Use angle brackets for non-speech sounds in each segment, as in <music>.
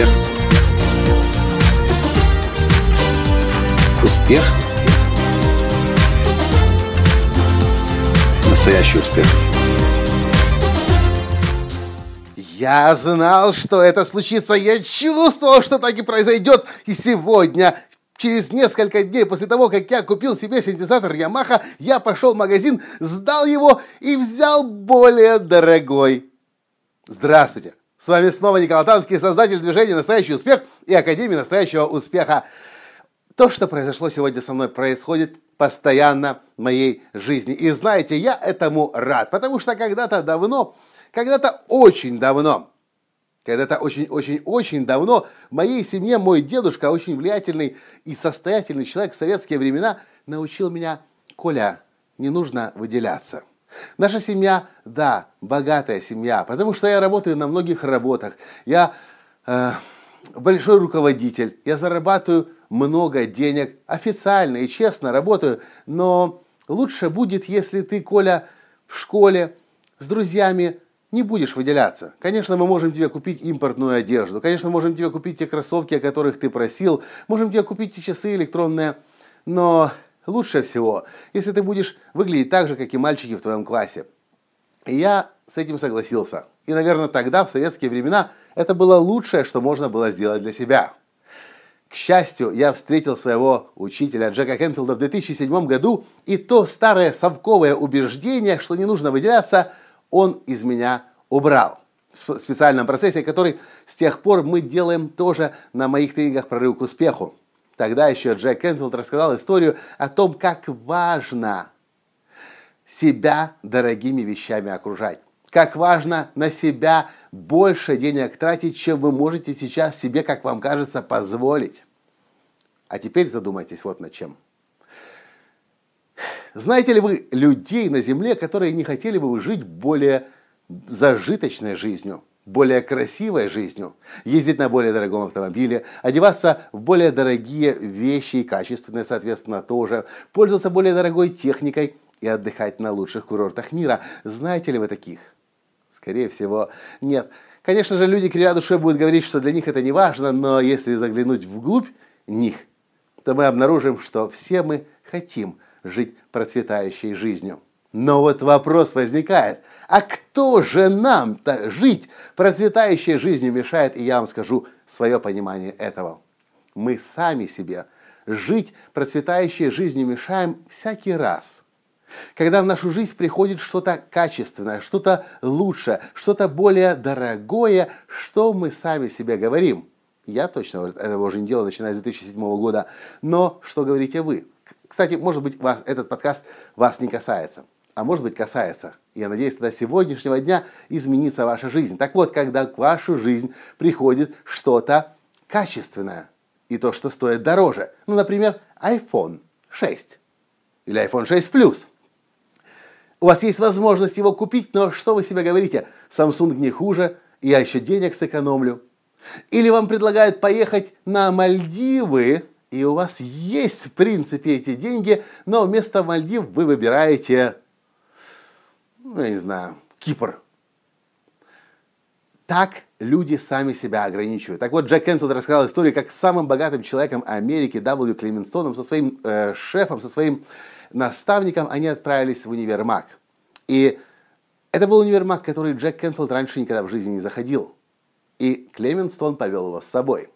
Успех. Успех. Настоящий успех. Я знал, что это случится. Я чувствовал, что так и произойдет. И сегодня, через несколько дней после того, как я купил себе синтезатор Yamaha, я пошел в магазин, сдал его и взял более дорогой. Здравствуйте! С вами снова Николай Танский, создатель движения «Настоящий успех» и Академии настоящего успеха. То, что произошло сегодня со мной, происходит постоянно в моей жизни. И знаете, я этому рад, потому что когда-то давно, когда-то очень давно, когда-то очень-очень-очень давно в моей семье мой дедушка, очень влиятельный и состоятельный человек в советские времена, научил меня, Коля, не нужно выделяться. Наша семья, да, богатая семья, потому что я работаю на многих работах. Я э, большой руководитель, я зарабатываю много денег, официально и честно работаю, но лучше будет, если ты, Коля, в школе с друзьями не будешь выделяться. Конечно, мы можем тебе купить импортную одежду, конечно, можем тебе купить те кроссовки, о которых ты просил, можем тебе купить те часы электронные, но лучше всего, если ты будешь выглядеть так же, как и мальчики в твоем классе. И я с этим согласился. И, наверное, тогда, в советские времена, это было лучшее, что можно было сделать для себя. К счастью, я встретил своего учителя Джека Кенфилда в 2007 году, и то старое совковое убеждение, что не нужно выделяться, он из меня убрал. В специальном процессе, который с тех пор мы делаем тоже на моих тренингах «Прорыв к успеху». Тогда еще Джек Кенфилд рассказал историю о том, как важно себя дорогими вещами окружать. Как важно на себя больше денег тратить, чем вы можете сейчас себе, как вам кажется, позволить. А теперь задумайтесь вот над чем. Знаете ли вы людей на Земле, которые не хотели бы жить более зажиточной жизнью? Более красивой жизнью, ездить на более дорогом автомобиле, одеваться в более дорогие вещи и качественные, соответственно, тоже, пользоваться более дорогой техникой и отдыхать на лучших курортах мира. Знаете ли вы таких? Скорее всего, нет. Конечно же, люди, кривя душой, будут говорить, что для них это не важно, но если заглянуть вглубь них, то мы обнаружим, что все мы хотим жить процветающей жизнью. Но вот вопрос возникает, а кто же нам-то жить процветающей жизнью мешает? И я вам скажу свое понимание этого. Мы сами себе жить процветающей жизнью мешаем всякий раз. Когда в нашу жизнь приходит что-то качественное, что-то лучшее, что-то более дорогое, что мы сами себе говорим? Я точно этого уже не делал, начиная с 2007 года. Но что говорите вы? Кстати, может быть, вас, этот подкаст вас не касается а может быть касается. Я надеюсь, тогда сегодняшнего дня изменится ваша жизнь. Так вот, когда в вашу жизнь приходит что-то качественное, и то, что стоит дороже, ну, например, iPhone 6 или iPhone 6 Plus, у вас есть возможность его купить, но что вы себе говорите? Samsung не хуже, я еще денег сэкономлю. Или вам предлагают поехать на Мальдивы, и у вас есть, в принципе, эти деньги, но вместо Мальдив вы выбираете ну, я не знаю, Кипр. Так люди сами себя ограничивают. Так вот, Джек Кентл рассказал историю, как с самым богатым человеком Америки, W. Клеменстоном, со своим э, шефом, со своим наставником, они отправились в универмаг. И это был универмаг, который Джек Кентл раньше никогда в жизни не заходил. И Клеменстон повел его с собой.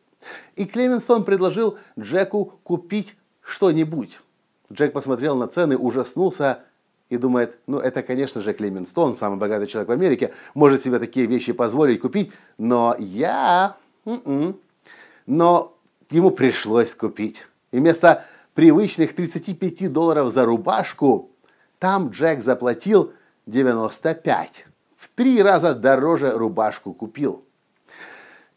И Клеменстон предложил Джеку купить что-нибудь. Джек посмотрел на цены, ужаснулся, и думает, ну это, конечно же, Клемент Стоун, самый богатый человек в Америке, может себе такие вещи позволить купить, но я... М-м. Но ему пришлось купить. И вместо привычных 35 долларов за рубашку, там Джек заплатил 95. В три раза дороже рубашку купил.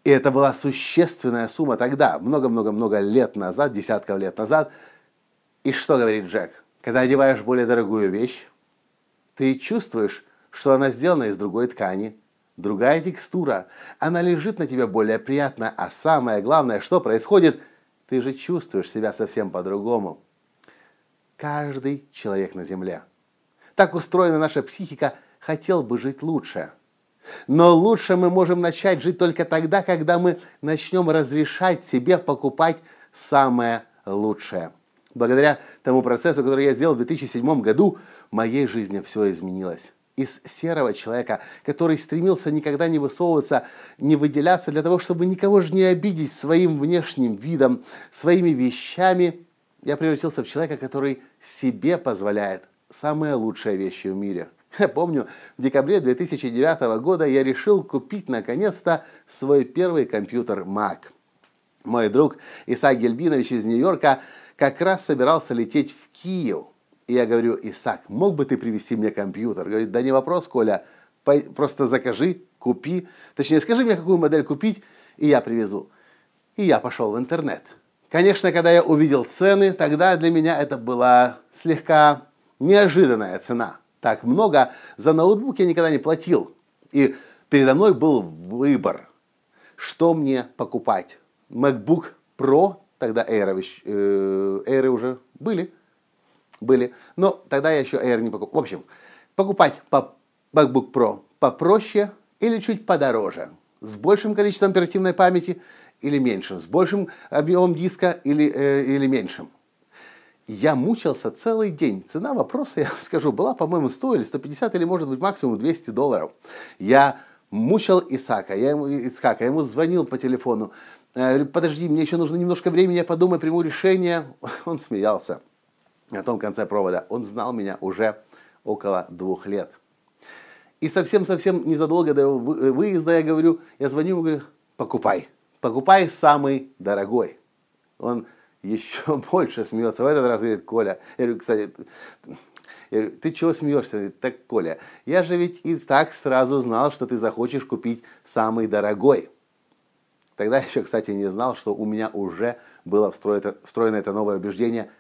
И это была существенная сумма тогда, много-много-много лет назад, десятков лет назад. И что говорит Джек? Когда одеваешь более дорогую вещь, ты чувствуешь, что она сделана из другой ткани, другая текстура, она лежит на тебе более приятно, а самое главное, что происходит, ты же чувствуешь себя совсем по-другому. Каждый человек на Земле. Так устроена наша психика, хотел бы жить лучше. Но лучше мы можем начать жить только тогда, когда мы начнем разрешать себе покупать самое лучшее. Благодаря тому процессу, который я сделал в 2007 году, в моей жизни все изменилось. Из серого человека, который стремился никогда не высовываться, не выделяться для того, чтобы никого же не обидеть своим внешним видом, своими вещами, я превратился в человека, который себе позволяет самые лучшие вещи в мире. <laughs> Я помню, в декабре 2009 года я решил купить наконец-то свой первый компьютер Mac. Мой друг Исаак Гельбинович из Нью-Йорка как раз собирался лететь в Киев. И я говорю, Исаак, мог бы ты привезти мне компьютер? Говорит, да не вопрос, Коля, просто закажи, купи. Точнее, скажи мне, какую модель купить, и я привезу. И я пошел в интернет. Конечно, когда я увидел цены, тогда для меня это была слегка неожиданная цена. Так много за ноутбук я никогда не платил. И передо мной был выбор, что мне покупать. MacBook Pro, тогда Air, э, Air уже были, были, но тогда я еще Air не покупал. В общем, покупать по MacBook Pro попроще или чуть подороже, с большим количеством оперативной памяти или меньшим, с большим объемом диска или, э, или меньшим. Я мучился целый день. Цена вопроса, <laughs> я скажу, была, по-моему, 100 или 150 или, может быть, максимум 200 долларов. Я мучил Исака, я ему, Исака, я ему звонил по телефону, э, подожди, мне еще нужно немножко времени, я подумаю, приму решение. <laughs> Он смеялся на том конце провода. Он знал меня уже около двух лет. И совсем-совсем незадолго до выезда я говорю, я звоню ему, говорю, покупай, покупай самый дорогой. Он еще <laughs> больше смеется. В этот раз говорит, Коля, я говорю, кстати, я говорю, ты чего смеешься? Говорит, так, Коля, я же ведь и так сразу знал, что ты захочешь купить самый дорогой. Тогда еще, кстати, не знал, что у меня уже было встроено, встроено это новое убеждение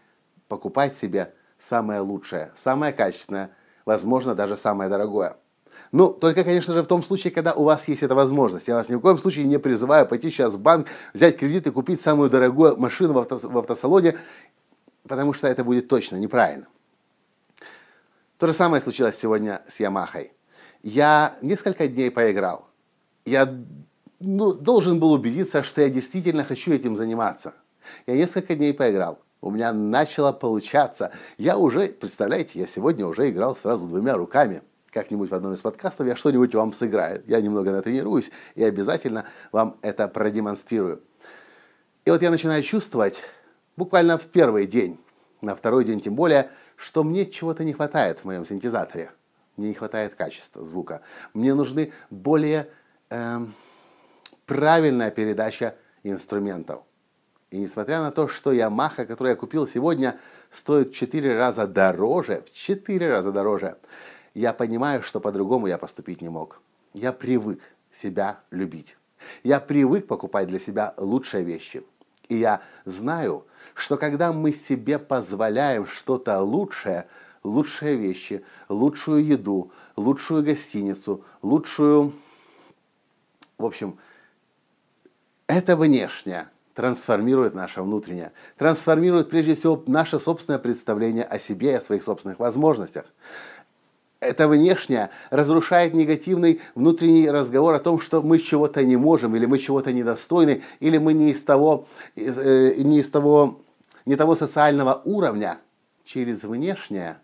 покупать себе самое лучшее, самое качественное, возможно, даже самое дорогое. Ну, только, конечно же, в том случае, когда у вас есть эта возможность. Я вас ни в коем случае не призываю пойти сейчас в банк, взять кредит и купить самую дорогую машину в, авто, в автосалоне, потому что это будет точно неправильно. То же самое случилось сегодня с Ямахой. Я несколько дней поиграл. Я ну, должен был убедиться, что я действительно хочу этим заниматься. Я несколько дней поиграл. У меня начало получаться. Я уже, представляете, я сегодня уже играл сразу двумя руками как-нибудь в одном из подкастов я что-нибудь вам сыграю. Я немного натренируюсь и обязательно вам это продемонстрирую. И вот я начинаю чувствовать, буквально в первый день, на второй день тем более, что мне чего-то не хватает в моем синтезаторе. Мне не хватает качества звука. Мне нужны более э, правильная передача инструментов. И несмотря на то, что Yamaha, которую я купил сегодня, стоит в 4 раза дороже, в 4 раза дороже, я понимаю, что по-другому я поступить не мог. Я привык себя любить. Я привык покупать для себя лучшие вещи. И я знаю, что когда мы себе позволяем что-то лучшее, лучшие вещи, лучшую еду, лучшую гостиницу, лучшую... В общем, это внешнее трансформирует наше внутреннее, трансформирует прежде всего наше собственное представление о себе и о своих собственных возможностях это внешнее разрушает негативный внутренний разговор о том, что мы чего-то не можем, или мы чего-то недостойны, или мы не из того, э, не из того, не того социального уровня. Через внешнее,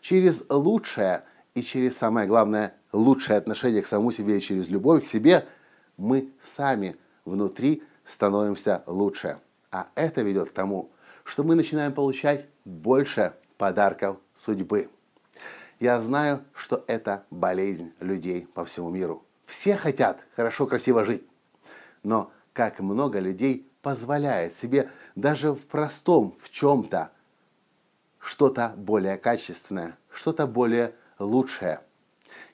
через лучшее и через, самое главное, лучшее отношение к самому себе и через любовь к себе мы сами внутри становимся лучше. А это ведет к тому, что мы начинаем получать больше подарков судьбы. Я знаю, что это болезнь людей по всему миру. Все хотят хорошо, красиво жить. Но как много людей позволяет себе даже в простом, в чем-то, что-то более качественное, что-то более лучшее.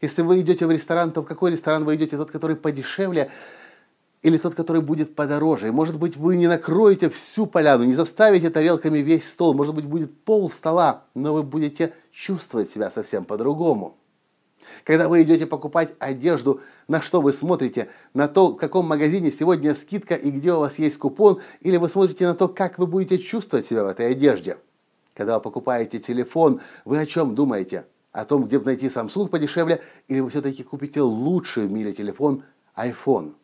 Если вы идете в ресторан, то в какой ресторан вы идете? Тот, который подешевле, или тот, который будет подороже. И, может быть, вы не накроете всю поляну, не заставите тарелками весь стол, может быть, будет пол стола, но вы будете чувствовать себя совсем по-другому. Когда вы идете покупать одежду, на что вы смотрите? На то, в каком магазине сегодня скидка и где у вас есть купон, или вы смотрите на то, как вы будете чувствовать себя в этой одежде? Когда вы покупаете телефон, вы о чем думаете? о том, где найти Samsung подешевле, или вы все-таки купите лучший в мире телефон iPhone?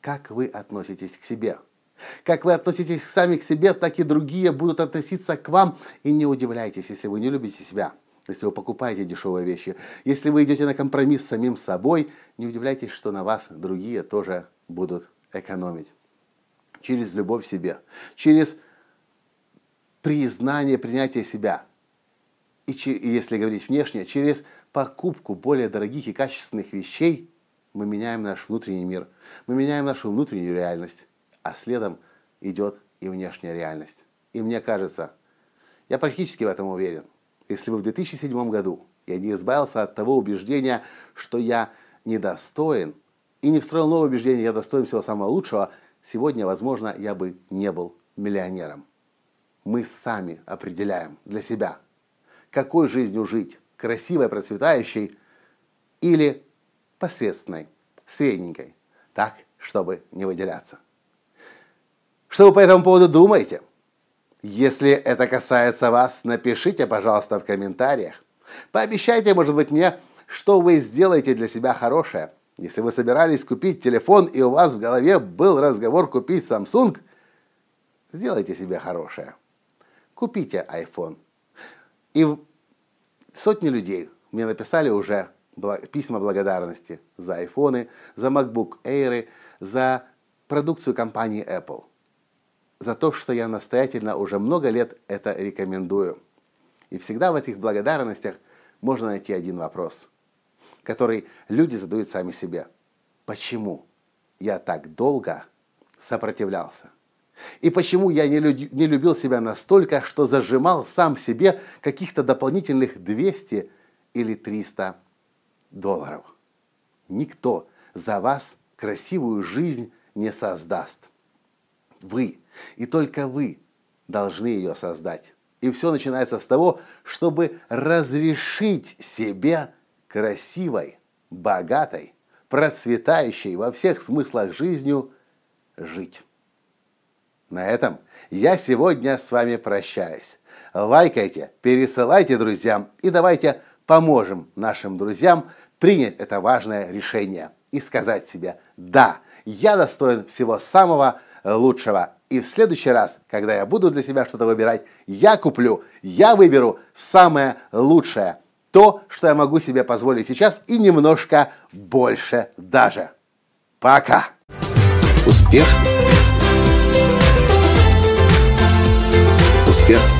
Как вы относитесь к себе? Как вы относитесь сами к себе, так и другие будут относиться к вам. И не удивляйтесь, если вы не любите себя, если вы покупаете дешевые вещи, если вы идете на компромисс с самим собой, не удивляйтесь, что на вас другие тоже будут экономить. Через любовь к себе, через признание, принятие себя – и, если говорить внешне, через покупку более дорогих и качественных вещей мы меняем наш внутренний мир, мы меняем нашу внутреннюю реальность, а следом идет и внешняя реальность. И мне кажется, я практически в этом уверен, если бы в 2007 году я не избавился от того убеждения, что я недостоин, и не встроил новое убеждение, я достоин всего самого лучшего, сегодня, возможно, я бы не был миллионером. Мы сами определяем для себя – какой жизнью жить, красивой, процветающей или посредственной, средненькой, так, чтобы не выделяться. Что вы по этому поводу думаете? Если это касается вас, напишите, пожалуйста, в комментариях. Пообещайте, может быть, мне, что вы сделаете для себя хорошее. Если вы собирались купить телефон и у вас в голове был разговор купить Samsung, сделайте себе хорошее. Купите iPhone и сотни людей мне написали уже письма благодарности за айфоны, за MacBook Air, за продукцию компании Apple. За то, что я настоятельно уже много лет это рекомендую. И всегда в этих благодарностях можно найти один вопрос, который люди задают сами себе. Почему я так долго сопротивлялся? И почему я не, люд, не любил себя настолько, что зажимал сам себе каких-то дополнительных 200 или 300 долларов. Никто за вас красивую жизнь не создаст. Вы, и только вы должны ее создать. И все начинается с того, чтобы разрешить себе красивой, богатой, процветающей во всех смыслах жизнью жить. На этом я сегодня с вами прощаюсь. Лайкайте, пересылайте друзьям и давайте поможем нашим друзьям принять это важное решение и сказать себе «Да, я достоин всего самого лучшего». И в следующий раз, когда я буду для себя что-то выбирать, я куплю, я выберу самое лучшее. То, что я могу себе позволить сейчас и немножко больше даже. Пока! Успех! Успех.